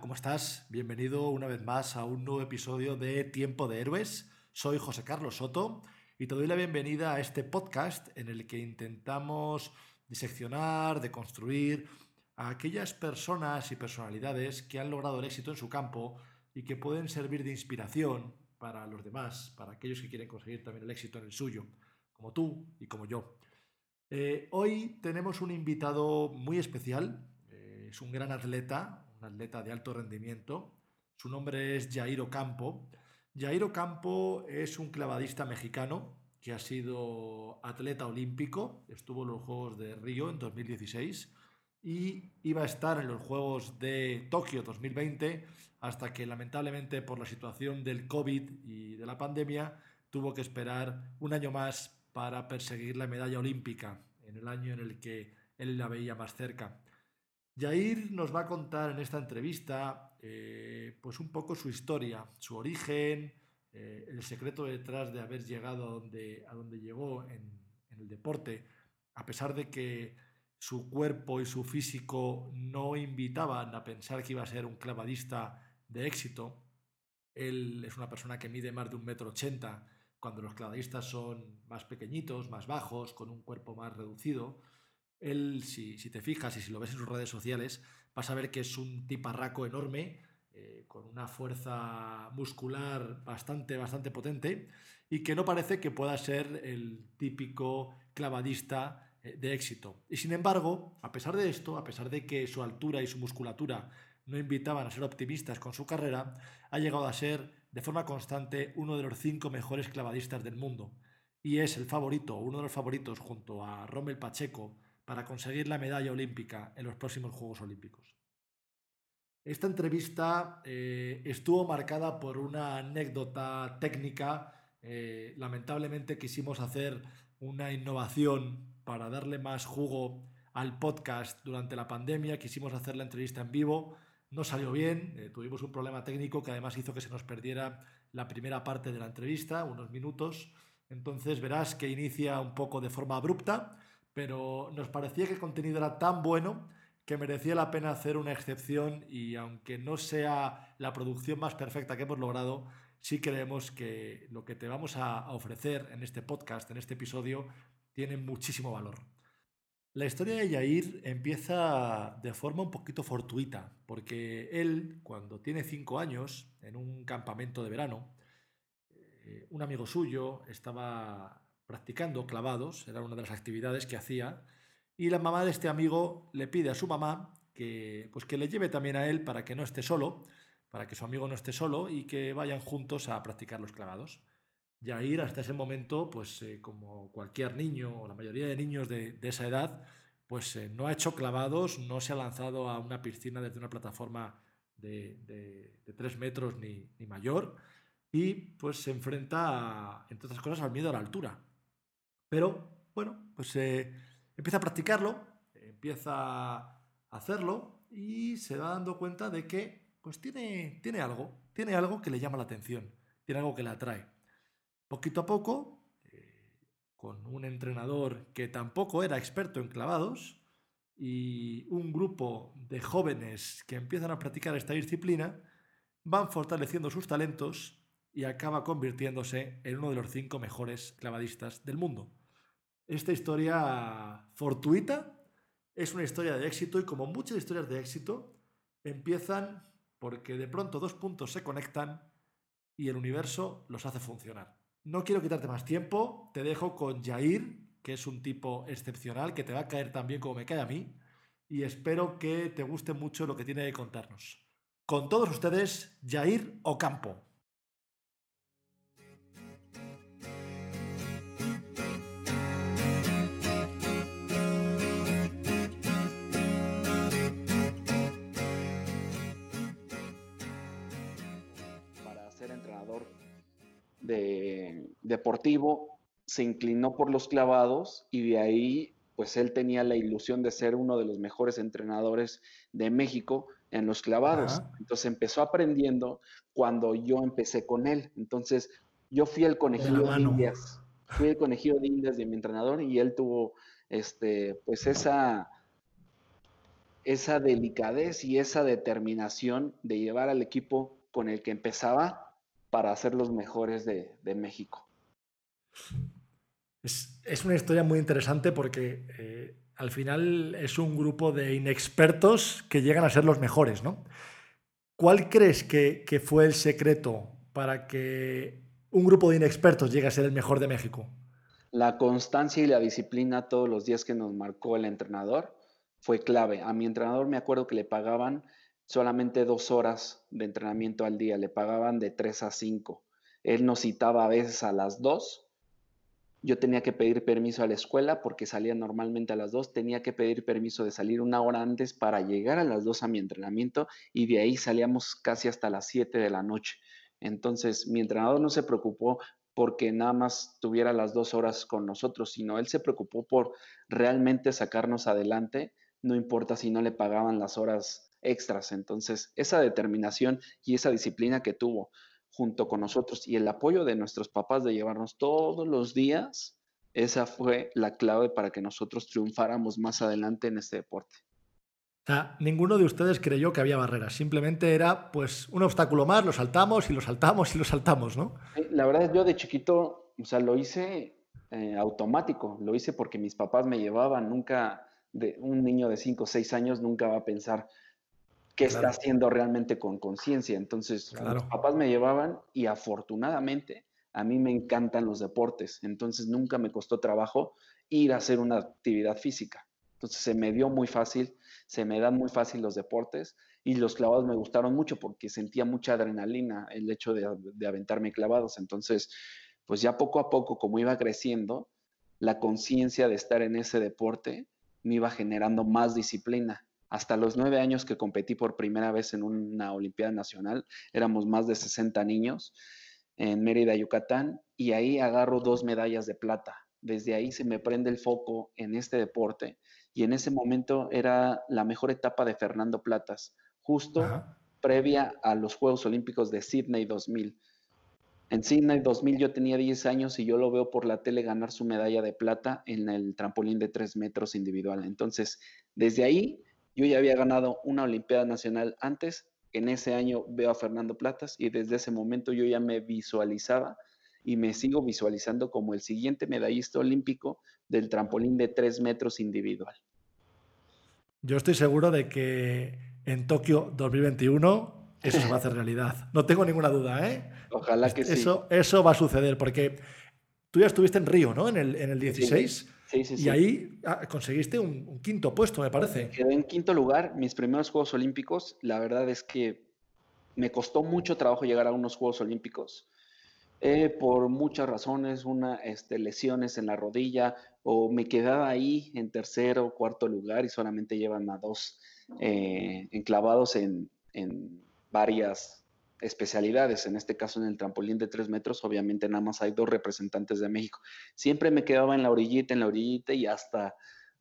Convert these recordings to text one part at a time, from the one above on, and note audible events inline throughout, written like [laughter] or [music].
¿Cómo estás? Bienvenido una vez más a un nuevo episodio de Tiempo de Héroes. Soy José Carlos Soto y te doy la bienvenida a este podcast en el que intentamos diseccionar, deconstruir a aquellas personas y personalidades que han logrado el éxito en su campo y que pueden servir de inspiración para los demás, para aquellos que quieren conseguir también el éxito en el suyo, como tú y como yo. Eh, hoy tenemos un invitado muy especial, eh, es un gran atleta, un atleta de alto rendimiento. Su nombre es Jairo Campo. Jairo Campo es un clavadista mexicano que ha sido atleta olímpico, estuvo en los Juegos de Río en 2016 y iba a estar en los Juegos de Tokio 2020 hasta que lamentablemente por la situación del COVID y de la pandemia tuvo que esperar un año más para perseguir la medalla olímpica en el año en el que él la veía más cerca. Jair nos va a contar en esta entrevista eh, pues un poco su historia, su origen, eh, el secreto detrás de haber llegado a donde, a donde llegó en, en, el deporte, a pesar de que su cuerpo y su físico no invitaban a pensar que iba a ser un clavadista de éxito. Él es una persona que mide más de un metro ochenta, cuando los clavadistas son más pequeñitos, más bajos, con un cuerpo más reducido. Él, si, si, te fijas y si lo ves en sus redes sociales, vas a ver que es un tiparraco enorme, eh, con una fuerza muscular bastante, bastante potente y que no parece que pueda ser el típico clavadista eh, de éxito. Y sin embargo, a pesar de esto, a pesar de que su altura y su musculatura no invitaban a ser optimistas con su carrera, ha llegado a ser de forma constante uno de los cinco mejores clavadistas del mundo. Y es el favorito, uno de los favoritos junto a Rommel Pacheco, para conseguir la medalla olímpica en los próximos Juegos Olímpicos. Esta entrevista eh, estuvo marcada por una anécdota técnica. Eh, lamentablemente quisimos hacer una innovación para darle más jugo al podcast durante la pandemia. Quisimos hacer la entrevista en vivo. No salió bien. Eh, tuvimos un problema técnico que además hizo que se nos perdiera la primera parte de la entrevista, unos minutos. Entonces verás que inicia un poco de forma abrupta pero nos parecía que el contenido era tan bueno que merecía la pena hacer una excepción y aunque no sea la producción más perfecta que hemos logrado, sí creemos que lo que te vamos a ofrecer en este podcast, en este episodio, tiene muchísimo valor. La historia de Yair empieza de forma un poquito fortuita, porque él, cuando tiene cinco años, en un campamento de verano, eh, un amigo suyo estaba practicando clavados, era una de las actividades que hacía, y la mamá de este amigo le pide a su mamá que, pues que le lleve también a él para que no esté solo, para que su amigo no esté solo y que vayan juntos a practicar los clavados. Yair hasta ese momento, pues eh, como cualquier niño o la mayoría de niños de, esa edad, pues eh, no ha hecho clavados, no se ha lanzado a una piscina desde una plataforma de tres metros ni, ni, mayor y pues se enfrenta, a, entre otras cosas, al miedo a la altura. Pero, bueno, pues eh, empieza a practicarlo, empieza a hacerlo y se va dando cuenta de que pues tiene, tiene algo, tiene algo que le llama la atención, tiene algo que le atrae. Poquito a poco, eh, con un entrenador que tampoco era experto en clavados y un grupo de jóvenes que empiezan a practicar esta disciplina, van fortaleciendo sus talentos y acaba convirtiéndose en uno de los cinco mejores clavadistas del mundo. Esta historia fortuita es una historia de éxito y como muchas historias de éxito, empiezan porque de pronto dos puntos se conectan y el universo los hace funcionar. No quiero quitarte más tiempo, te dejo con Jair, que es un tipo excepcional, que te va a caer tan bien como me cae a mí, y espero que te guste mucho lo que tiene que contarnos. Con todos ustedes, Jair Ocampo. De deportivo, se inclinó por los clavados y de ahí pues él tenía la ilusión de ser uno de los mejores entrenadores de México en los clavados. Entonces empezó aprendiendo cuando yo empecé con él. Entonces yo fui el conejillo de, indias, fui el conejillo de indias de mi entrenador y él tuvo este pues esa esa delicadez y esa determinación de llevar al equipo con el que empezaba para ser los mejores de, de México. Es, una historia muy interesante porque eh, al final es un grupo de inexpertos que llegan a ser los mejores, ¿no? ¿Cuál crees que, que fue el secreto para que un grupo de inexpertos llegue a ser el mejor de México? La constancia y la disciplina todos los días que nos marcó el entrenador fue clave. A mi entrenador me acuerdo que le pagaban solamente dos horas de entrenamiento al día, le pagaban de tres a cinco. Él nos citaba a veces a las dos yo tenía que pedir permiso a la escuela porque salía normalmente a las 2, tenía que pedir permiso de salir una hora antes para llegar a las 2 a mi entrenamiento y de ahí salíamos casi hasta las 7 de la noche. Entonces, mi entrenador no se preocupó porque nada más tuviera las dos horas con nosotros, sino él se preocupó por realmente sacarnos adelante, no importa si no le pagaban las horas extras. Entonces, esa determinación y esa disciplina que tuvo junto con nosotros y el apoyo de nuestros papás de llevarnos todos los días, esa fue la clave para que nosotros triunfáramos más adelante en este deporte. O sea, ninguno de ustedes creyó que había barreras, simplemente era pues un obstáculo más, lo saltamos y lo saltamos y lo saltamos, ¿no? La verdad es yo de chiquito, o sea, lo hice eh, automático, lo hice porque mis papás me llevaban, nunca, de un niño de 5 o 6 años nunca va a pensar, qué está haciendo realmente con conciencia. Entonces, mis papás me llevaban y afortunadamente a mí me encantan los deportes, entonces nunca me costó trabajo ir a hacer una actividad física. Entonces se me dio muy fácil, se me dan muy fácil los deportes y los clavados me gustaron mucho porque sentía mucha adrenalina el hecho de, de aventarme clavados. Entonces, pues ya poco a poco, como iba creciendo, la conciencia de estar en ese deporte me iba generando más disciplina hasta los nueve años que competí por primera vez en una Olimpiada Nacional, éramos más de 60 niños en Mérida, Yucatán, y ahí agarro dos medallas de plata. Desde ahí se me prende el foco en este deporte y en ese momento era la mejor etapa de Fernando Platas, justo previa a los Juegos Olímpicos de Sydney 2000. En Sydney 2000 yo tenía 10 años y yo lo veo por la tele ganar su medalla de plata en el trampolín de 3 metros individual. Entonces, desde ahí yo ya había ganado una Olimpiada Nacional antes, en ese año veo a Fernando Platas y desde ese momento yo ya me visualizaba y me sigo visualizando como el siguiente medallista olímpico del trampolín de tres metros individual. Yo estoy seguro de que en Tokio 2021 eso se va a hacer realidad. No tengo ninguna duda, ¿eh? Ojalá que eso, sí. Eso va a suceder porque tú ya estuviste en Río, ¿no? En el, en el 16. Y ahí ah, conseguiste un, quinto puesto, me parece. Quedé en quinto lugar, mis primeros Juegos Olímpicos. La verdad es que me costó mucho trabajo llegar a unos Juegos Olímpicos. Eh, por muchas razones, una, este, lesiones en la rodilla, o me quedaba ahí en tercero o cuarto lugar y solamente llevan a dos eh, enclavados en, en varias especialidades, en este caso en el trampolín de tres metros, obviamente nada más hay dos representantes de México. Siempre me quedaba en la orillita, en la orillita y hasta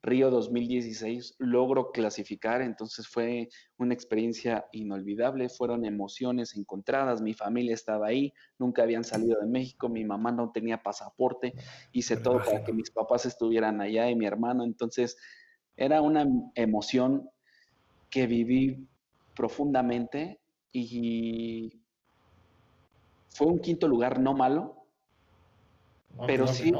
Río 2016 logro clasificar, entonces fue una experiencia inolvidable, fueron emociones encontradas, mi familia estaba ahí, nunca habían salido de México, mi mamá no tenía pasaporte, hice todo para que mis papás estuvieran allá y mi hermano, entonces era una emoción que viví profundamente y fue un quinto lugar no malo, pero sí,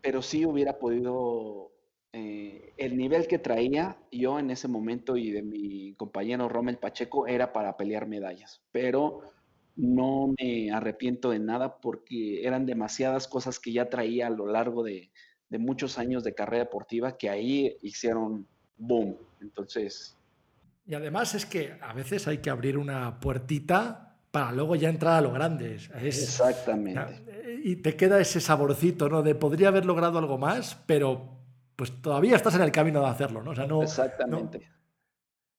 pero sí hubiera podido eh, el nivel que traía yo en ese momento y de mi compañero Rommel Pacheco era para pelear medallas, pero no me arrepiento de nada porque eran demasiadas cosas que ya traía a lo largo de, de muchos años de carrera deportiva que ahí hicieron boom. Entonces, y además es que a veces hay que abrir una puertita para luego ya entrar a lo grande. Exactamente. Y te queda ese saborcito, ¿no? De podría haber logrado algo más, pero pues todavía estás en el camino de hacerlo, ¿no? Exactamente.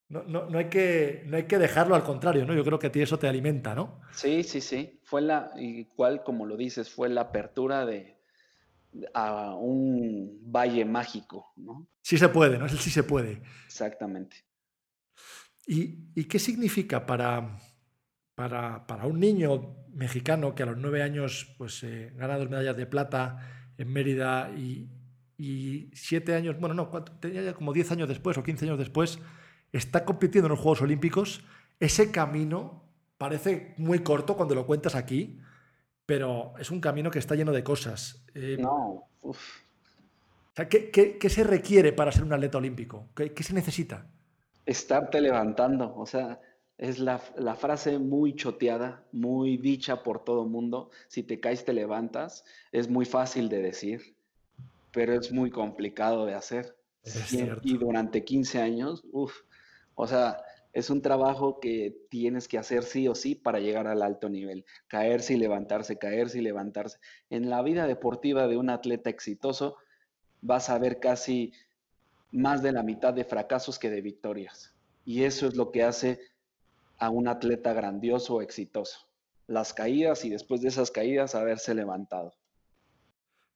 no, no, no, hay que, no hay que dejarlo al contrario, ¿no? Yo creo que a ti eso te alimenta, ¿no? Sí, sí, sí. Fue la, igual como lo dices, fue la apertura de, a un valle mágico, ¿no? Sí se puede, ¿no? Es el sí se puede. Exactamente. ¿Y, y qué significa para, para, para, un niño mexicano que a los nueve años pues, eh, gana dos medallas de plata en Mérida y, y siete años, bueno, no, tenía ya como diez años después o quince años después, está compitiendo en los Juegos Olímpicos, ese camino parece muy corto cuando lo cuentas aquí, pero es un camino que está lleno de cosas. Eh, no, ¿qué, qué, qué, se requiere para ser un atleta olímpico? ¿Qué, qué se necesita? Estarte levantando, o sea, es la, la, frase muy choteada, muy dicha por todo mundo. Si te caes, te levantas. Es muy fácil de decir, pero es muy complicado de hacer. Es y, y, durante 15 años, uff, o sea, es un trabajo que tienes que hacer sí o sí para llegar al alto nivel. Caerse y levantarse, caerse y levantarse. En la vida deportiva de un atleta exitoso vas a ver casi más de la mitad de fracasos que de victorias. Y eso es lo que hace a un atleta grandioso o exitoso. Las caídas y después de esas caídas haberse levantado.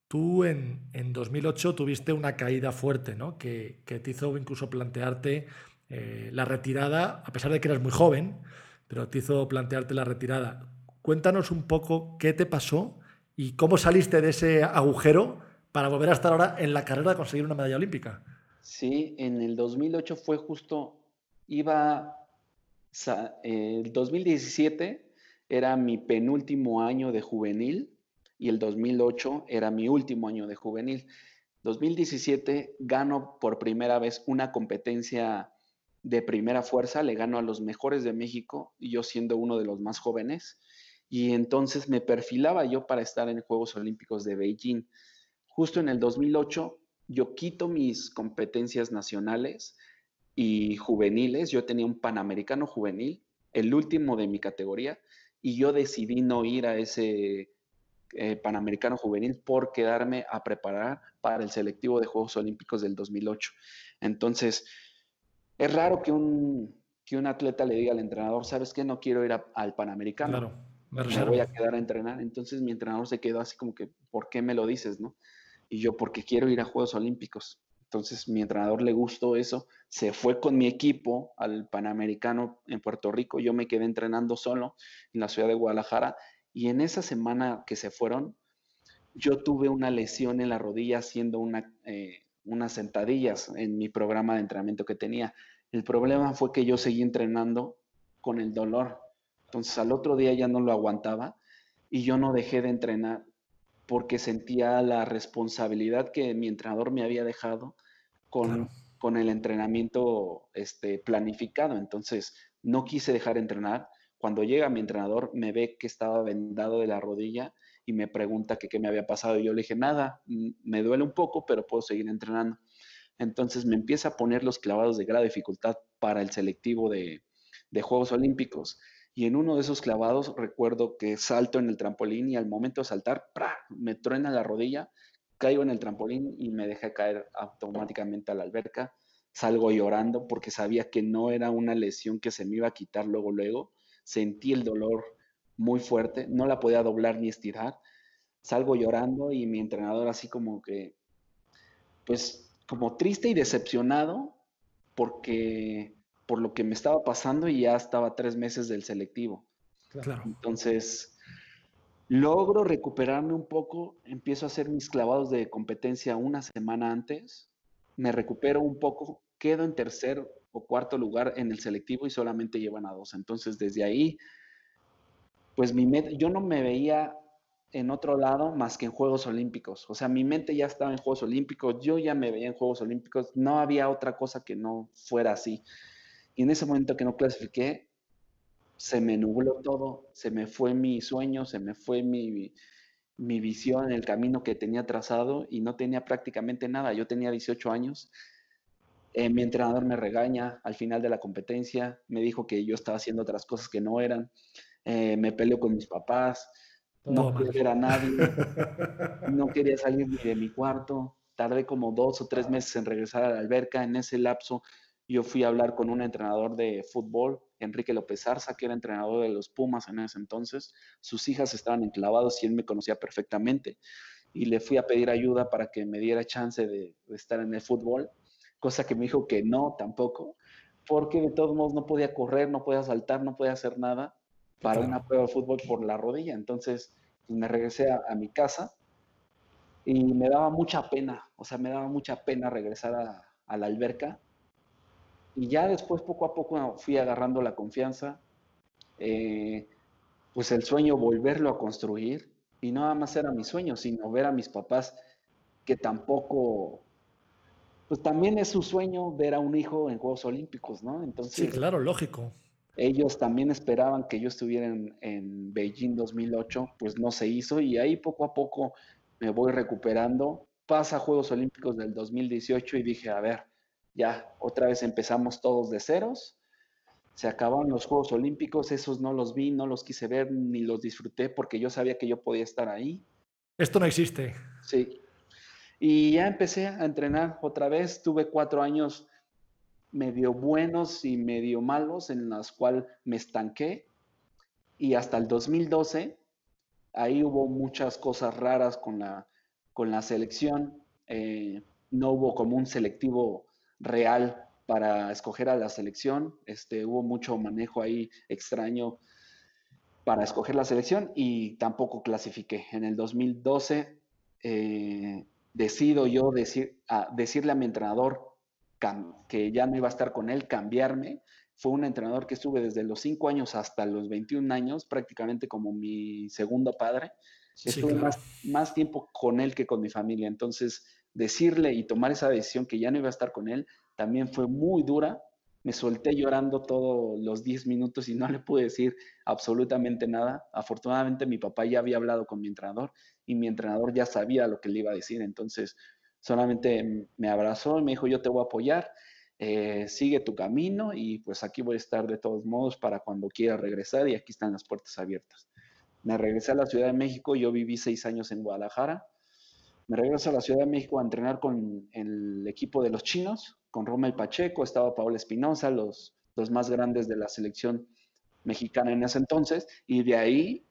Tú en, en 2008 tuviste una caída fuerte, ¿no? Que, que te hizo incluso plantearte eh, la retirada, a pesar de que eras muy joven, pero te hizo plantearte la retirada. Cuéntanos un poco qué te pasó y cómo saliste de ese agujero para volver a estar ahora en la carrera de conseguir una medalla olímpica. Sí, en el 2008 fue justo, iba, el 2017 era mi penúltimo año de juvenil y el 2008 era mi último año de juvenil. 2017 gano por primera vez una competencia de primera fuerza, le gano a los mejores de México y yo siendo uno de los más jóvenes. Y entonces me perfilaba yo para estar en Juegos Olímpicos de Beijing. Justo en el 2008 yo quito mis competencias nacionales y juveniles. Yo tenía un Panamericano juvenil, el último de mi categoría, y yo decidí no ir a ese eh, Panamericano juvenil por quedarme a preparar para el selectivo de Juegos Olímpicos del 2008. Entonces, es raro que un, que un atleta le diga al entrenador, ¿sabes qué? No quiero ir al Panamericano. Claro, me, me voy a quedar a entrenar. Entonces mi entrenador se quedó así como que, ¿por qué me lo dices, no? Y yo, porque quiero ir a Juegos Olímpicos. Entonces mi entrenador le gustó eso, se fue con mi equipo al Panamericano en Puerto Rico, yo me quedé entrenando solo en la ciudad de Guadalajara y en esa semana que se fueron, yo tuve una lesión en la rodilla haciendo una, eh, unas sentadillas en mi programa de entrenamiento que tenía. El problema fue que yo seguí entrenando con el dolor. Entonces al otro día ya no lo aguantaba y yo no dejé de entrenar porque sentía la responsabilidad que mi entrenador me había dejado con, claro. con el entrenamiento este, planificado. Entonces no quise dejar de entrenar. Cuando llega mi entrenador me ve que estaba vendado de la rodilla y me pregunta que qué me había pasado. Y yo le dije, nada, me duele un poco, pero puedo seguir entrenando. Entonces me empieza a poner los clavados de gran dificultad para el selectivo de, de Juegos Olímpicos. Y en uno de esos clavados recuerdo que salto en el trampolín y al momento de saltar, ¡pra! me truena la rodilla, caigo en el trampolín y me deja caer automáticamente a la alberca. Salgo llorando porque sabía que no era una lesión que se me iba a quitar luego, luego. Sentí el dolor muy fuerte, no la podía doblar ni estirar. Salgo llorando y mi entrenador así como que, pues como triste y decepcionado porque por lo que me estaba pasando y ya estaba tres meses del selectivo. Claro. Entonces, logro recuperarme un poco, empiezo a hacer mis clavados de competencia una semana antes, me recupero un poco, quedo en tercer o cuarto lugar en el selectivo y solamente llevan a dos. Entonces, desde ahí pues mi mente, yo no me veía en otro lado más que en Juegos Olímpicos. O sea, mi mente ya estaba en Juegos Olímpicos, yo ya me veía en Juegos Olímpicos, no había otra cosa que no fuera así. Y en ese momento que no clasifiqué, se me nubló todo, se me fue mi sueño, se me fue mi, mi visión, el camino que tenía trazado y no tenía prácticamente nada. Yo tenía 18 años. Eh, mi entrenador me regaña al final de la competencia, me dijo que yo estaba haciendo otras cosas que no eran eh, me peleó con mis papás, no quería ver a nadie, [laughs] no quería salir ni de mi cuarto, tardé como dos o tres meses en regresar a la alberca, en ese lapso yo fui a hablar con un entrenador de fútbol, Enrique López Arza, que era entrenador de los Pumas en ese entonces. Sus hijas estaban enclavados y él me conocía perfectamente. Y le fui a pedir ayuda para que me diera chance de, estar en el fútbol, cosa que me dijo que no tampoco, porque de todos modos no podía correr, no podía saltar, no podía hacer nada para una prueba de fútbol por la rodilla. Entonces pues, me regresé a, mi casa y me daba mucha pena, o sea, me daba mucha pena regresar a, a la alberca y ya después, poco a poco, fui agarrando la confianza. Eh, pues el sueño, volverlo a construir. Y no nada más era mi sueño, sino ver a mis papás que tampoco, pues también es su sueño ver a un hijo en Juegos Olímpicos, ¿no? Entonces, sí, claro, lógico. Ellos también esperaban que yo estuviera en, en Beijing 2008, pues no se hizo y ahí poco a poco me voy recuperando. Pasa Juegos Olímpicos del 2018 y dije, a ver, ya otra vez empezamos todos de ceros. Se acabaron los Juegos Olímpicos, esos no los vi, no los quise ver ni los disfruté porque yo sabía que yo podía estar ahí. Esto no existe. Sí. Y ya empecé a entrenar otra vez. Tuve cuatro años medio buenos y medio malos en los cuales me estanqué. Y hasta el 2012, ahí hubo muchas cosas raras con la, con la selección. Eh, no hubo como un selectivo real para escoger a la selección. Este, hubo mucho manejo ahí extraño para escoger la selección y tampoco clasifiqué. En el 2012 eh, decido yo decir, a, decirle a mi entrenador que ya no iba a estar con él, cambiarme. Fue un entrenador que estuve desde los 5 años hasta los 21 años, prácticamente como mi segundo padre. estuve más, más tiempo con él que con mi familia. Entonces, decirle y tomar esa decisión que ya no iba a estar con él, también fue muy dura. Me solté llorando todos los 10 minutos y no le pude decir absolutamente nada. Afortunadamente mi papá ya había hablado con mi entrenador y mi entrenador ya sabía lo que le iba a decir. Entonces solamente me abrazó y me dijo, yo te voy a apoyar, eh, sigue tu camino y pues aquí voy a estar de todos modos para cuando quiera regresar y aquí están las puertas abiertas. Me regresé a la Ciudad de México, yo viví seis años en Guadalajara me regreso a la Ciudad de México a entrenar con el equipo de los chinos, con Romel Pacheco, estaba Paola Espinosa, los, los más grandes de la selección mexicana en ese entonces, y de ahí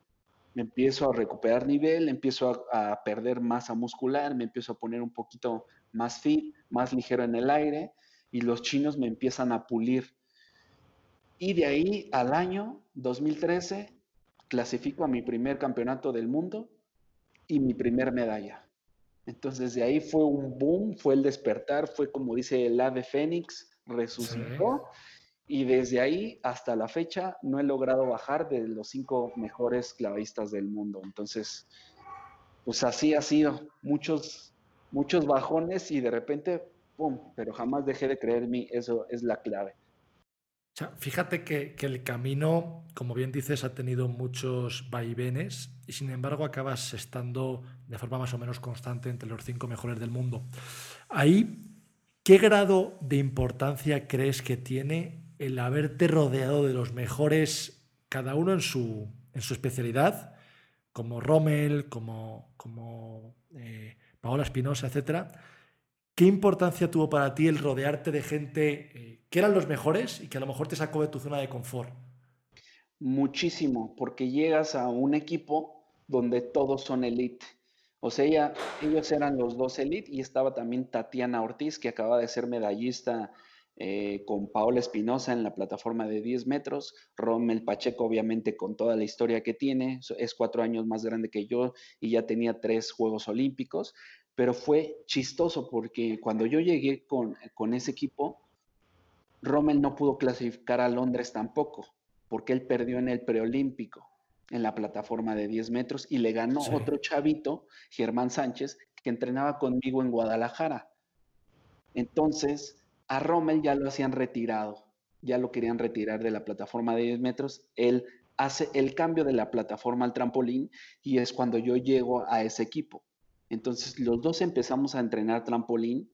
me empiezo a recuperar nivel, empiezo a, a, perder masa muscular, me empiezo a poner un poquito más fit, más ligero en el aire, y los chinos me empiezan a pulir. Y de ahí al año 2013 clasifico a mi primer campeonato del mundo y mi primer medalla. Entonces de ahí fue un boom, fue el despertar, fue como dice el ave fénix, resucitó. Y desde ahí hasta la fecha no he logrado bajar de los cinco mejores clavadistas del mundo. Entonces, pues así ha sido. Muchos, muchos bajones y de repente, ¡pum! Pero jamás dejé de creer en mí. Eso es la clave fíjate que, el camino, como bien dices, ha tenido muchos vaivenes y sin embargo acabas estando de forma más o menos constante entre los cinco mejores del mundo. Ahí, ¿qué grado de importancia crees que tiene el haberte rodeado de los mejores, cada uno en su, especialidad, como Rommel, como, como eh, Paola Espinosa, etcétera? ¿Qué importancia tuvo para ti el rodearte de gente eh, que eran los mejores y que a lo mejor te sacó de tu zona de confort? Muchísimo, porque llegas a un equipo donde todos son elite. O sea, ellos eran los dos elite y estaba también Tatiana Ortiz, que acaba de ser medallista eh, con Paola Espinosa en la plataforma de 10 metros. Rommel Pacheco, obviamente, con toda la historia que tiene, es cuatro años más grande que yo y ya tenía tres Juegos Olímpicos pero fue chistoso porque cuando yo llegué con, con ese equipo, Rommel no pudo clasificar a Londres tampoco, porque él perdió en el preolímpico, en la plataforma de 10 metros, y le ganó otro chavito, Germán Sánchez, que entrenaba conmigo en Guadalajara. Entonces, a Rommel ya lo hacían retirado, ya lo querían retirar de la plataforma de 10 metros. Él hace el cambio de la plataforma al trampolín y es cuando yo llego a ese equipo. Entonces los dos empezamos a entrenar trampolín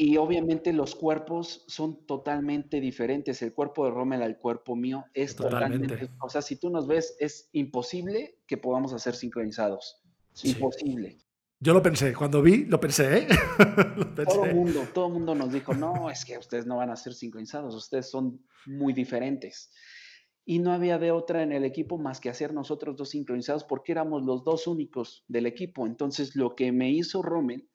y obviamente los cuerpos son totalmente diferentes. El cuerpo de Rommel al cuerpo mío es totalmente. O sea, si tú nos ves, es imposible que podamos hacer sincronizados. Imposible. Yo lo pensé, cuando vi, lo pensé, ¿eh? [laughs] lo pensé. Todo el mundo, todo mundo nos dijo, no, es que ustedes no van a ser sincronizados, ustedes son muy diferentes. Y no había de otra en el equipo más que hacer nosotros dos sincronizados porque éramos los dos únicos del equipo. Entonces, lo que me hizo Rommel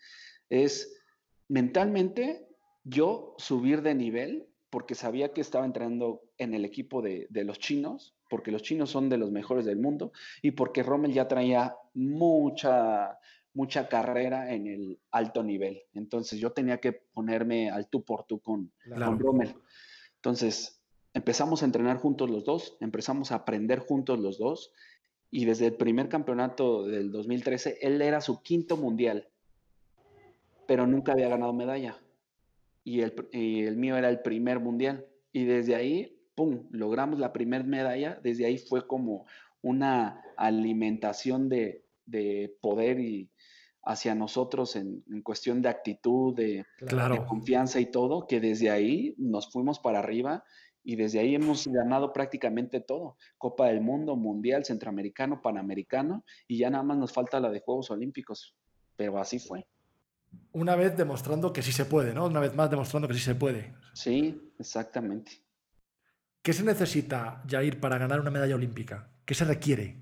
es mentalmente yo subir de nivel porque sabía que estaba entrando en el equipo de, de los chinos, porque los chinos son de los mejores del mundo y porque Rommel ya traía mucha mucha carrera en el alto nivel. Entonces yo tenía que ponerme al tú por tú con, Rommel. Entonces empezamos a entrenar juntos los dos, empezamos a aprender juntos los dos y desde el primer campeonato del 2013 él era su quinto mundial, pero nunca había ganado medalla. Y el, y el mío era el primer mundial. Y desde ahí, ¡pum!, logramos la primera medalla. Desde ahí fue como una alimentación de, de poder y, hacia nosotros en, cuestión de actitud, de, confianza y todo, que desde ahí nos fuimos para arriba y desde ahí hemos ganado prácticamente todo. Copa del Mundo, Mundial, Centroamericano, Panamericano y ya nada más nos falta la de Juegos Olímpicos. Pero así fue. Una vez demostrando que sí se puede, ¿no? Una vez más demostrando que sí se puede. Sí, exactamente. ¿Qué se necesita, Jair, para ganar una medalla olímpica? ¿Qué se requiere?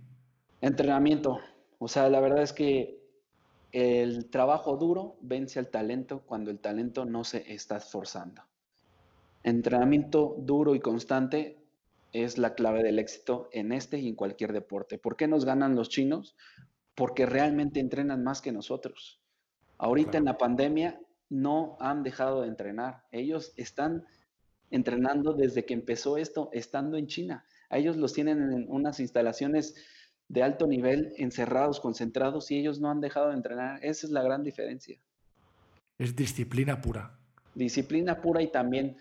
Entrenamiento. O sea, la verdad es que el trabajo duro vence al talento cuando el talento no se está esforzando. Entrenamiento duro y constante es la clave del éxito en este y en cualquier deporte. ¿Por qué nos ganan los chinos? Porque realmente entrenan más que nosotros. Ahorita en la pandemia no han dejado de entrenar. Ellos están entrenando desde que empezó esto, estando en China. A ellos los tienen en unas instalaciones de alto nivel, encerrados, concentrados, y ellos no han dejado de entrenar. Esa es la gran diferencia. Es disciplina pura. Disciplina pura y también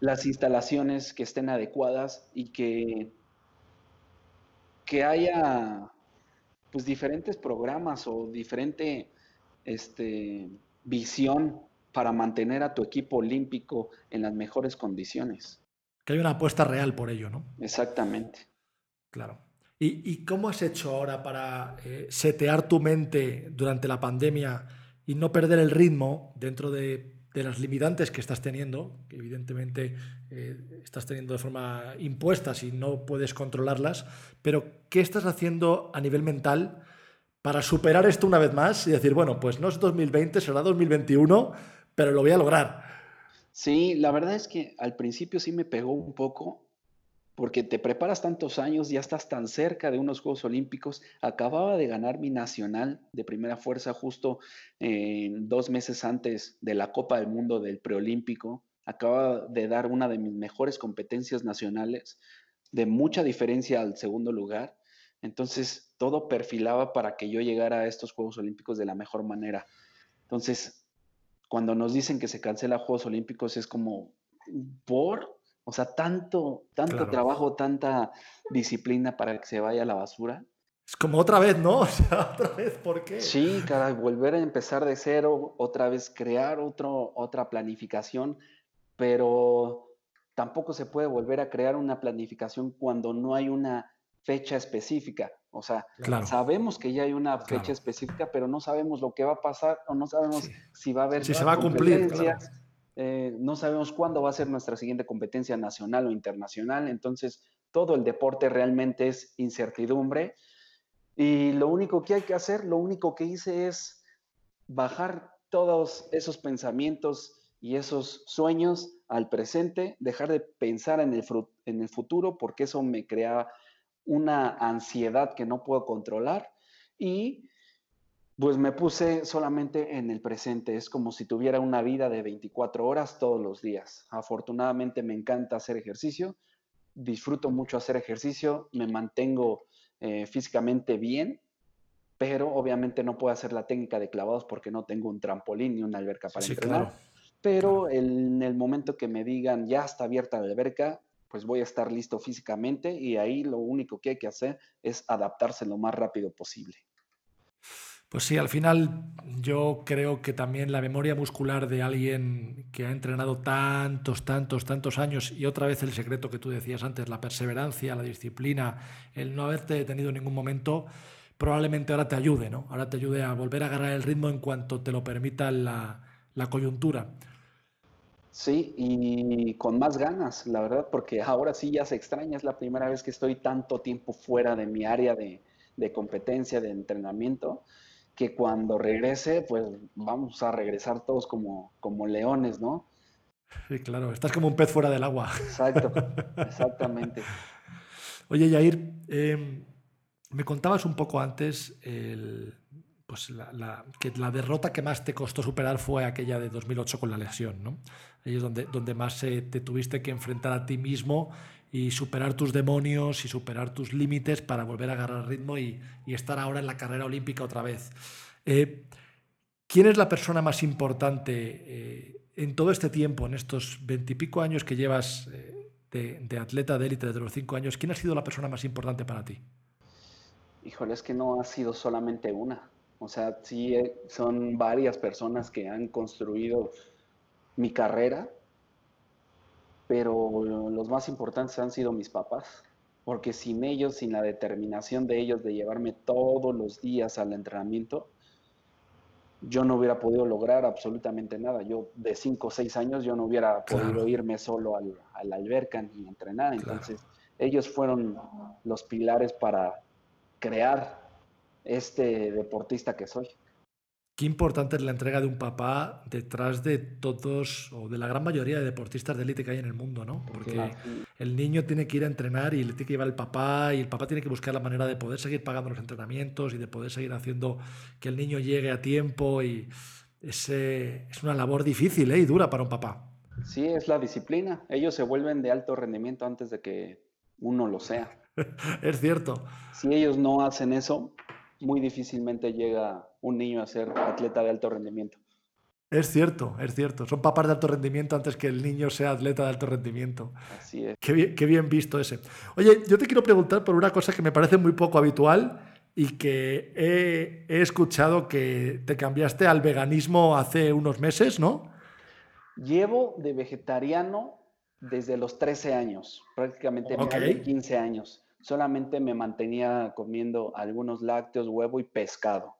las instalaciones que estén adecuadas y que, que haya pues diferentes programas o diferente este, visión para mantener a tu equipo olímpico en las mejores condiciones. Que hay una apuesta real por ello, ¿no? Exactamente. Claro. ¿Y, cómo has hecho ahora para eh, setear tu mente durante la pandemia y no perder el ritmo dentro de, las limitantes que estás teniendo, que evidentemente eh, estás teniendo de forma impuesta si no puedes controlarlas, pero ¿qué estás haciendo a nivel mental para superar esto una vez más y decir, bueno, pues no es 2020, será 2021, pero lo voy a lograr? Sí, la verdad es que al principio sí me pegó un poco porque te preparas tantos años, ya estás tan cerca de unos Juegos Olímpicos. Acababa de ganar mi nacional de primera fuerza justo dos meses antes de la Copa del Mundo del preolímpico. Acababa de dar una de mis mejores competencias nacionales, de mucha diferencia al segundo lugar. Entonces, todo perfilaba para que yo llegara a estos Juegos Olímpicos de la mejor manera. Entonces, cuando nos dicen que se cancela Juegos Olímpicos, es como, ¿por? O sea, tanto, tanto trabajo, tanta disciplina para que se vaya a la basura. Es como otra vez, ¿no? [laughs] O sea, otra vez, ¿por qué? Sí, cada volver a empezar de cero, otra vez crear otro, otra planificación, pero tampoco se puede volver a crear una planificación cuando no hay una fecha específica. O sea, sabemos que ya hay una fecha específica, pero no sabemos lo que va a pasar o no sabemos si va a haber. Si se va a cumplir. Eh, no sabemos cuándo va a ser nuestra siguiente competencia nacional o internacional, entonces todo el deporte realmente es incertidumbre. Y lo único que hay que hacer, lo único que hice es bajar todos esos pensamientos y esos sueños al presente, dejar de pensar en el, en el futuro porque eso me crea una ansiedad que no puedo controlar. Y pues me puse solamente en el presente. Es como si tuviera una vida de 24 horas todos los días. Afortunadamente me encanta hacer ejercicio, disfruto mucho hacer ejercicio, me mantengo eh, físicamente bien, pero obviamente no puedo hacer la técnica de clavados porque no tengo un trampolín ni una alberca para entrenar. Pero en el momento que me digan ya está abierta la alberca, pues voy a estar listo físicamente y ahí lo único que hay que hacer es adaptarse lo más rápido posible. Pues sí, al final yo creo que también la memoria muscular de alguien que ha entrenado tantos, tantos, tantos años y otra vez el secreto que tú decías antes, la perseverancia, la disciplina, el no haberte detenido en ningún momento, probablemente ahora te ayude, ¿no? Ahora te ayude a volver a agarrar el ritmo en cuanto te lo permita la, coyuntura. Sí, y con más ganas, la verdad, porque ahora sí ya se extraña, es la primera vez que estoy tanto tiempo fuera de mi área de, de competencia, de entrenamiento, que cuando regrese, pues vamos a regresar todos como, como leones, ¿no? Sí, claro, estás como un pez fuera del agua. Exacto, [laughs] exactamente. Oye, Yair, em, me contabas un poco antes pues la, que la derrota que más te costó superar fue aquella de 2008 con la lesión, ¿no? Ahí es donde, donde más te tuviste que enfrentar a ti mismo y superar tus demonios y superar tus límites para volver a agarrar ritmo y, estar ahora en la carrera olímpica otra vez. Eh, ¿Quién es la persona más importante eh, en todo este tiempo, en estos veintipico años que llevas eh, de, atleta de élite desde los cinco años? ¿Quién ha sido la persona más importante para ti? Híjole, es que no ha sido solamente una. O sea, sí son varias personas que han construido mi carrera pero los más importantes han sido mis papás, porque sin ellos, sin la determinación de ellos de llevarme todos los días al entrenamiento, yo no hubiera podido lograr absolutamente nada. Yo de 5 o 6 años yo no hubiera podido irme solo al, a la alberca ni entrenar. Entonces ellos fueron los pilares para crear este deportista que soy. Qué importante es la entrega de un papá detrás de todos o de la gran mayoría de deportistas de élite que hay en el mundo, ¿no? Porque el niño tiene que ir a entrenar y le tiene que llevar el papá y el papá tiene que buscar la manera de poder seguir pagando los entrenamientos y de poder seguir haciendo que el niño llegue a tiempo y ese, es una labor difícil ¿eh? y dura para un papá. Sí, es la disciplina. Ellos se vuelven de alto rendimiento antes de que uno lo sea. [laughs] es cierto. Si ellos no hacen eso, muy difícilmente llega un niño a ser atleta de alto rendimiento. Es cierto, es cierto. Son papás de alto rendimiento antes que el niño sea atleta de alto rendimiento. Así es. Qué bien, qué bien visto ese. Oye, yo te quiero preguntar por una cosa que me parece muy poco habitual y que he, he escuchado que te cambiaste al veganismo hace unos meses, ¿no? Llevo de vegetariano desde los 13 años, prácticamente okay. 15 años solamente me mantenía comiendo algunos lácteos, huevo y pescado.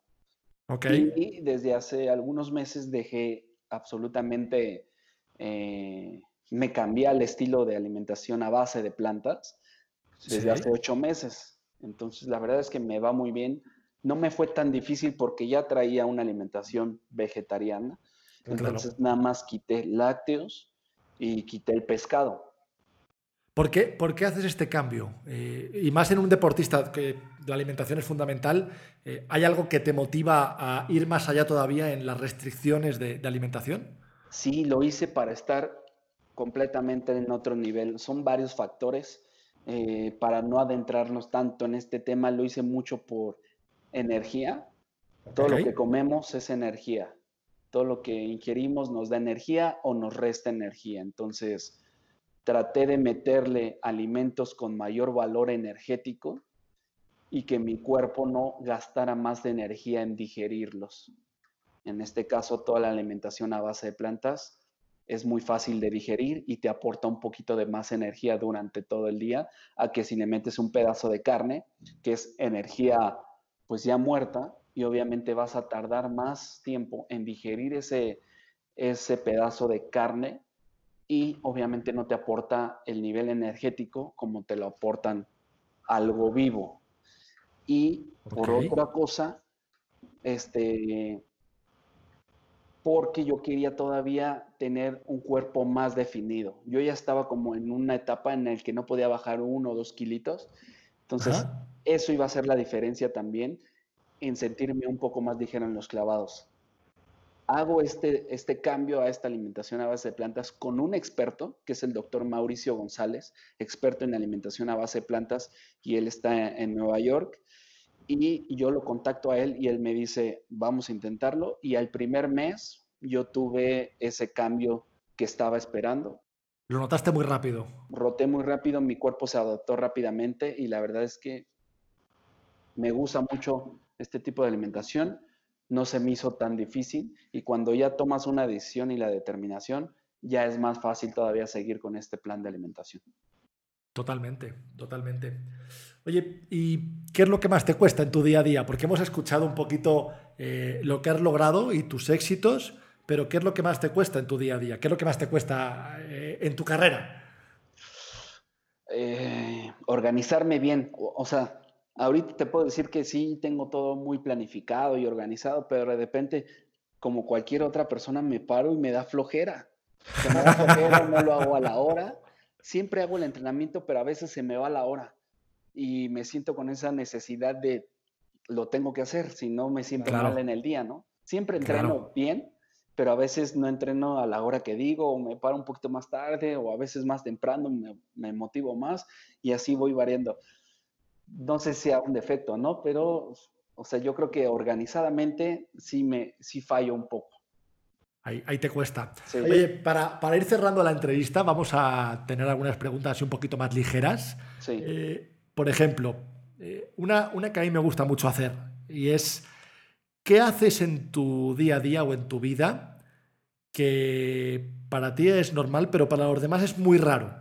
Okay. Y desde hace algunos meses dejé absolutamente, eh, me cambié al estilo de alimentación a base de plantas desde hace ocho meses. Entonces, la verdad es que me va muy bien. No me fue tan difícil porque ya traía una alimentación vegetariana. Entonces, nada más quité lácteos y quité el pescado. ¿Por qué, haces este cambio? Eh, y más en un deportista que la alimentación es fundamental, eh, ¿hay algo que te motiva a ir más allá todavía en las restricciones de, alimentación? Sí, lo hice para estar completamente en otro nivel. Son varios factores. Eh, para no adentrarnos tanto en este tema, lo hice mucho por energía. Todo lo que comemos es energía. Todo lo que ingerimos nos da energía o nos resta energía. Entonces, traté de meterle alimentos con mayor valor energético y que mi cuerpo no gastara más de energía en digerirlos. En este caso, toda la alimentación a base de plantas es muy fácil de digerir y te aporta un poquito de más energía durante todo el día a que si le metes un pedazo de carne, que es energía pues ya muerta, y obviamente vas a tardar más tiempo en digerir ese, ese pedazo de carne y obviamente no te aporta el nivel energético como te lo aportan algo vivo. Y por otra cosa, este, porque yo quería todavía tener un cuerpo más definido. Yo ya estaba como en una etapa en la que no podía bajar uno o dos kilitos. Entonces, eso iba a ser la diferencia también en sentirme un poco más ligero en los clavados hago este, este cambio a esta alimentación a base de plantas con un experto, que es el doctor Mauricio González, experto en alimentación a base de plantas, y él está en Nueva York. Y yo lo contacto a él y él me dice, vamos a intentarlo. Y al primer mes yo tuve ese cambio que estaba esperando. Lo notaste muy rápido. Roté muy rápido, mi cuerpo se adaptó rápidamente y la verdad es que me gusta mucho este tipo de alimentación no se me hizo tan difícil y cuando ya tomas una decisión y la determinación, ya es más fácil todavía seguir con este plan de alimentación. Totalmente, totalmente. Oye, ¿y qué es lo que más te cuesta en tu día a día? Porque hemos escuchado un poquito eh, lo que has logrado y tus éxitos, pero ¿qué es lo que más te cuesta en tu día a día? ¿Qué es lo que más te cuesta eh, en tu carrera? Eh, organizarme bien. O, o, sea, ahorita te puedo decir que sí, tengo todo muy planificado y organizado, pero de repente, como cualquier otra persona, me paro y me da flojera. Se me da flojera, no lo hago a la hora. Siempre hago el entrenamiento, pero a veces se me va la hora y me siento con esa necesidad de lo tengo que hacer, si no me siento Claro. mal en el día, ¿no? Siempre entreno Claro. bien, pero a veces no entreno a la hora que digo, o me paro un poquito más tarde, o a veces más temprano, me, me motivo más, y así voy variando. No sé si sea un defecto, ¿no? Pero, o sea, yo creo que organizadamente sí me sí fallo un poco. Ahí, ahí te cuesta. Sí. Oye, para, para ir cerrando la entrevista, vamos a tener algunas preguntas un poquito más ligeras. Sí. Eh, por ejemplo, eh, una, una que a mí me gusta mucho hacer y es, ¿qué haces en tu día a día o en tu vida que para ti es normal, pero para los demás es muy raro?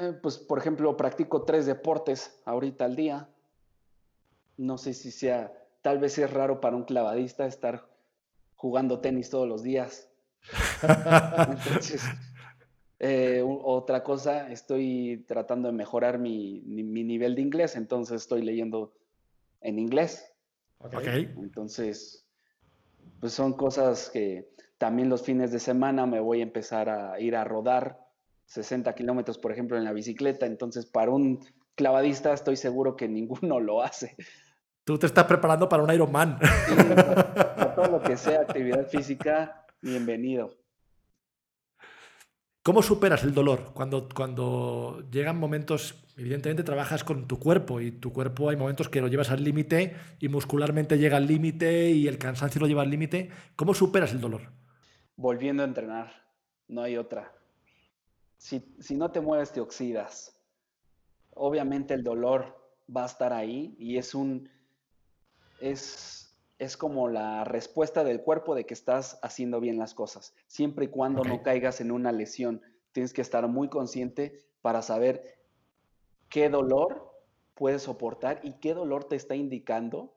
Eh, pues, por ejemplo, practico tres deportes ahorita al día. No sé si sea, tal vez es raro para un clavadista estar jugando tenis todos los días. Entonces, eh, otra cosa, estoy tratando de mejorar mi, mi- mi nivel de inglés, entonces estoy leyendo en inglés. Ok. Entonces, pues son cosas que también los fines de semana me voy a empezar a ir a rodar 60 kilómetros, por ejemplo, en la bicicleta. Entonces, para un clavadista estoy seguro que ninguno lo hace. Tú te estás preparando para un Ironman. Para, [laughs] para todo lo que sea actividad física, bienvenido. ¿Cómo superas el dolor? Cuando, cuando llegan momentos, evidentemente trabajas con tu cuerpo y tu cuerpo hay momentos que lo llevas al límite y muscularmente llega al límite y el cansancio lo lleva al límite. ¿Cómo superas el dolor? Volviendo a entrenar, no hay otra. Si, si no te mueves, te oxidas. Obviamente el dolor va a estar ahí y es un, es, es como la respuesta del cuerpo de que estás haciendo bien las cosas, siempre y cuando no caigas en una lesión. Tienes que estar muy consciente para saber qué dolor puedes soportar y qué dolor te está indicando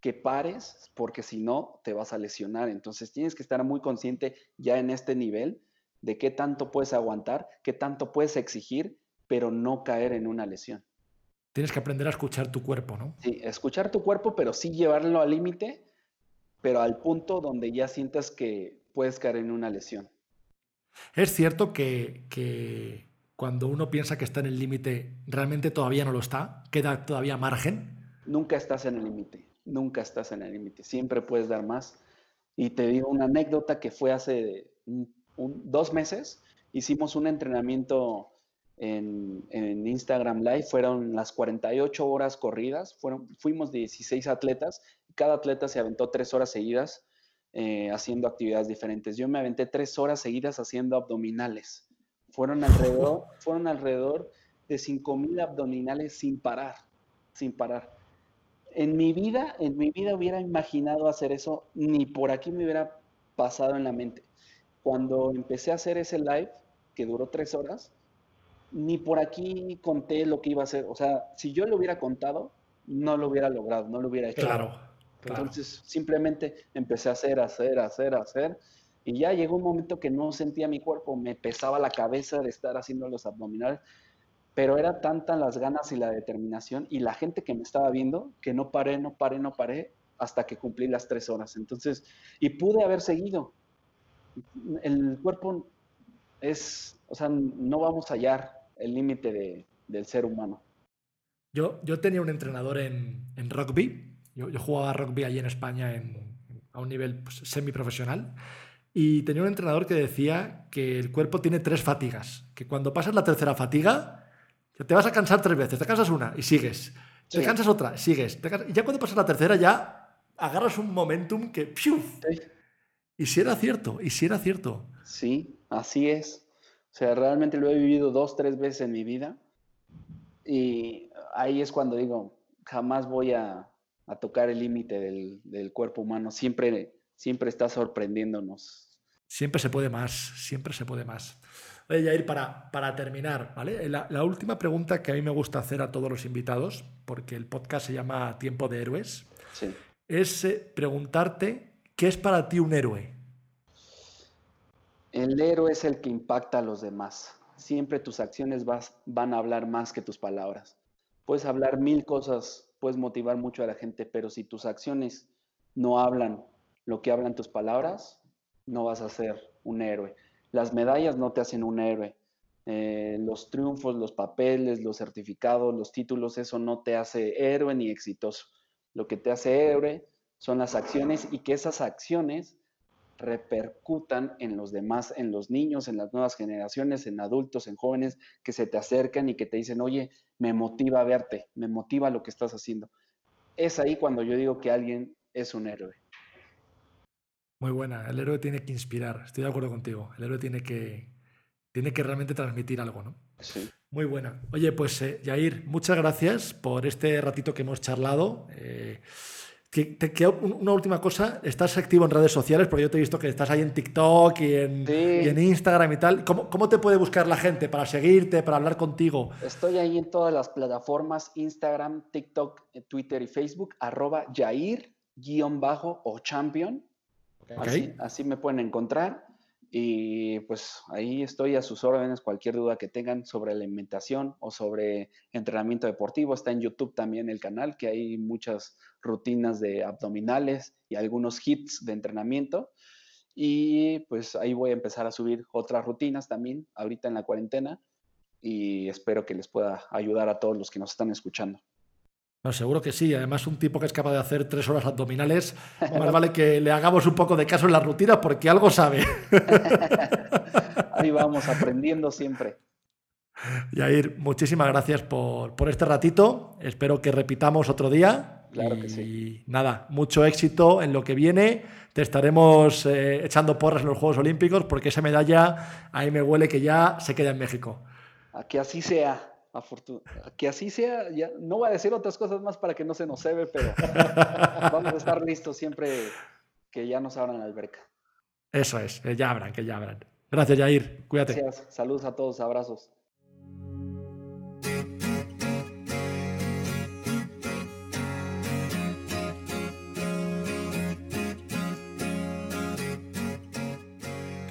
que pares, porque si no te vas a lesionar. Entonces tienes que estar muy consciente ya en este nivel de qué tanto puedes aguantar, qué tanto puedes exigir, pero no caer en una lesión. Tienes que aprender a escuchar tu cuerpo, ¿no? Sí, escuchar tu cuerpo, pero sí llevarlo al límite, pero al punto donde ya sientas que puedes caer en una lesión. Es cierto que, que cuando uno piensa que está en el límite, realmente todavía no lo está, queda todavía margen. Nunca estás en el límite, nunca estás en el límite, siempre puedes dar más. Y te digo una anécdota que fue hace un- un- dos meses, hicimos un entrenamiento en, en Instagram Live, fueron las 48 horas corridas, fueron, fuimos 16 atletas, cada atleta se aventó tres horas seguidas eh, haciendo actividades diferentes. Yo me aventé tres horas seguidas haciendo abdominales. Fueron alrededor, [laughs] fueron alrededor de 5.000 abdominales sin parar, sin parar. En mi vida, en mi vida hubiera imaginado hacer eso, ni por aquí me hubiera pasado en la mente. Cuando empecé a hacer ese live, que duró tres horas, ni por aquí conté lo que iba a hacer. O sea, si yo lo hubiera contado, no lo hubiera logrado, no lo hubiera hecho. Claro, claro. Entonces simplemente empecé a hacer, hacer, hacer, hacer. Y ya llegó un momento que no sentía mi cuerpo, me pesaba la cabeza de estar haciendo los abdominales, pero era tanta las ganas y la determinación y la gente que me estaba viendo que no paré, no paré, no paré hasta que cumplí las tres horas. Entonces, y pude haber seguido. El cuerpo es, o sea, no vamos a hallar el límite de, del ser humano. Yo, yo tenía un entrenador en, en rugby. Yo, yo jugaba rugby allí en España en- a un nivel pues, semiprofesional. Y tenía un entrenador que decía que el cuerpo tiene tres fatigas. Que cuando pasas la tercera fatiga, te vas a cansar tres veces. Te cansas una y sigues. Te cansas otra, sigues. te cansas- Y ya cuando pasas la tercera, ya agarras un momentum que. ¡piuf! Sí. Y si era cierto, y si era cierto. Sí, así es. O sea, realmente lo he vivido dos, tres veces en mi vida. Y ahí es cuando digo, jamás voy a, a tocar el límite del, del cuerpo humano. Siempre, siempre está sorprendiéndonos. Siempre se puede más, siempre se puede más. Oye, Jair, para, para terminar, ¿vale? La, la, última pregunta que a mí me gusta hacer a todos los invitados, porque el podcast se llama Tiempo de Héroes, Sí. es eh, preguntarte qué es para ti un héroe. El héroe es el que impacta a los demás. Siempre tus acciones van a hablar más que tus palabras. Puedes hablar mil cosas, puedes motivar mucho a la gente, pero si tus acciones no hablan lo que hablan tus palabras, no vas a ser un héroe. Las medallas no te hacen un héroe. Eh, los triunfos, los papeles, los certificados, los títulos, eso no te hace héroe ni exitoso. Lo que te hace héroe son las acciones y que esas acciones repercutan en los demás, en los niños, en las nuevas generaciones, en adultos, en jóvenes que se te acercan y que te dicen, oye, me motiva verte, me motiva lo que estás haciendo. Es ahí cuando yo digo que alguien es un héroe. Muy buena, el héroe tiene que inspirar, estoy de acuerdo contigo, el héroe tiene que, tiene que realmente transmitir algo, ¿no? Sí. Muy buena. Oye, pues eh, Jair, muchas gracias por este ratito que hemos charlado. Eh, te, una última cosa, estás activo en redes sociales, porque yo te he visto que estás ahí en TikTok y en, Sí. y en Instagram y tal. ¿Cómo, ¿Cómo te puede buscar la gente para seguirte, para hablar contigo? Estoy ahí en todas las plataformas, Instagram, TikTok, eh, Twitter y Facebook, arroba Jair, guion bajo o champion. Así, así me pueden encontrar. Y pues ahí estoy a sus órdenes, cualquier duda que tengan sobre alimentación o sobre entrenamiento deportivo. Está en YouTube también el canal, que hay muchas rutinas de abdominales y algunos hits de entrenamiento. Y pues ahí voy a empezar a subir otras rutinas también, ahorita en la cuarentena. Y espero que les pueda ayudar a todos los que nos están escuchando. No, seguro que sí. Además, un tipo que es capaz de hacer tres horas abdominales, más vale que le hagamos un poco de caso en la rutina porque algo sabe. Ahí vamos, aprendiendo siempre. Yair, muchísimas gracias por, por este ratito. Espero que repitamos otro día. Claro y, que sí. nada, mucho éxito en lo que viene. Te estaremos eh, echando porras en los Juegos Olímpicos porque esa medalla ahí me huele que ya se queda en México. A que así sea, a que así sea. Ya, no voy a decir otras cosas más para que no se nos cebe, pero [laughs] vamos a estar listos siempre que ya nos abran la alberca. Eso es, que ya abran, que ya abran. Gracias, Yair. Cuídate. Gracias. Saludos a todos, abrazos.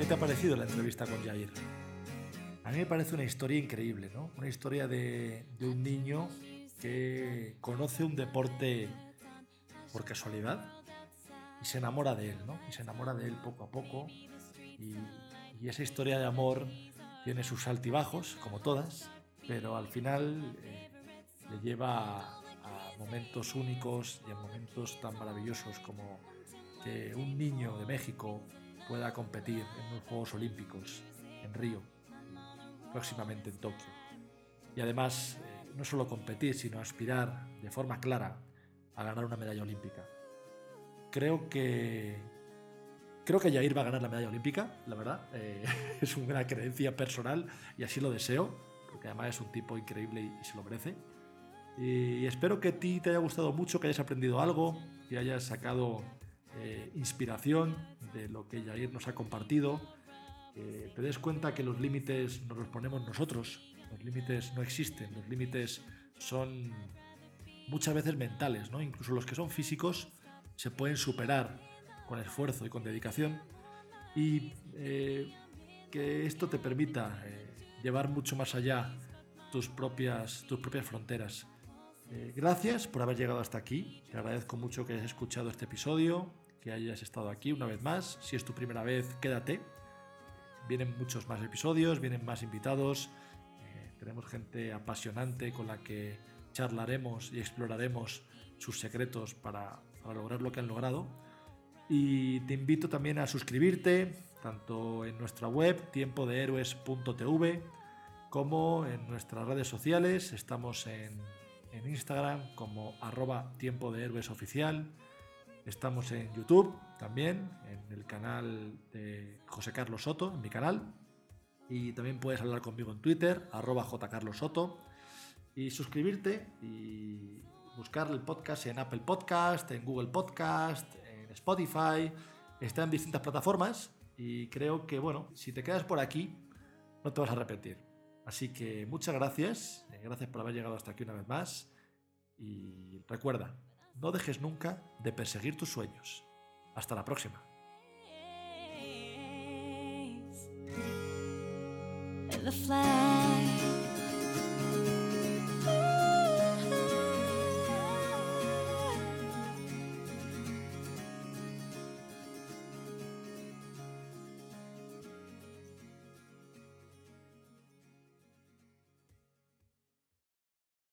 ¿Qué te ha parecido la entrevista con Jair? A mí me parece una historia increíble, ¿no? Una historia de, de un niño que conoce un deporte por casualidad y se enamora de él, ¿no? Y se enamora de él poco a poco. Y, y esa historia de amor tiene sus altibajos, como todas, pero al final eh, le lleva a, a momentos únicos y a momentos tan maravillosos como que un niño de México pueda competir en los Juegos Olímpicos en Río, próximamente en Tokio. Y además, eh, no solo competir, sino aspirar de forma clara a ganar una medalla olímpica. Creo que creo que Jair va a ganar la medalla olímpica, la verdad. Eh, [laughs] es una creencia personal y así lo deseo, porque además es un tipo increíble y, se lo merece. Y espero que a ti te haya gustado mucho, que hayas aprendido algo, que hayas sacado eh, inspiración de lo que Jair nos ha compartido, que te des cuenta que los límites nos los ponemos nosotros, los límites no existen, los límites son muchas veces mentales, ¿no? incluso los que son físicos se pueden superar con esfuerzo y con dedicación y eh, que esto te permita eh, llevar mucho más allá tus propias, tus propias fronteras. Eh, gracias por haber llegado hasta aquí. Te agradezco mucho que hayas escuchado este episodio, que hayas estado aquí una vez más. Si es tu primera vez, quédate. Vienen muchos más episodios, vienen más invitados. Eh, tenemos gente apasionante con la que charlaremos y exploraremos sus secretos para, lograr lo que han logrado. Y te invito también a suscribirte, tanto en nuestra web, tiempodehéroes.tv, como en nuestras redes sociales. Estamos en, en Instagram como arroba tiempo de héroes oficial. Estamos en YouTube también, en el canal de José Carlos Soto, en mi canal. Y también puedes hablar conmigo en Twitter, arroba jcarlossoto. Y suscribirte y buscar el podcast en Apple Podcast, en Google Podcast, en Spotify. Está en distintas plataformas y creo que, bueno, si te quedas por aquí, no te vas a arrepentir. Así que muchas gracias, eh, gracias por haber llegado hasta aquí una vez más y recuerda, no dejes nunca de perseguir tus sueños. Hasta la próxima.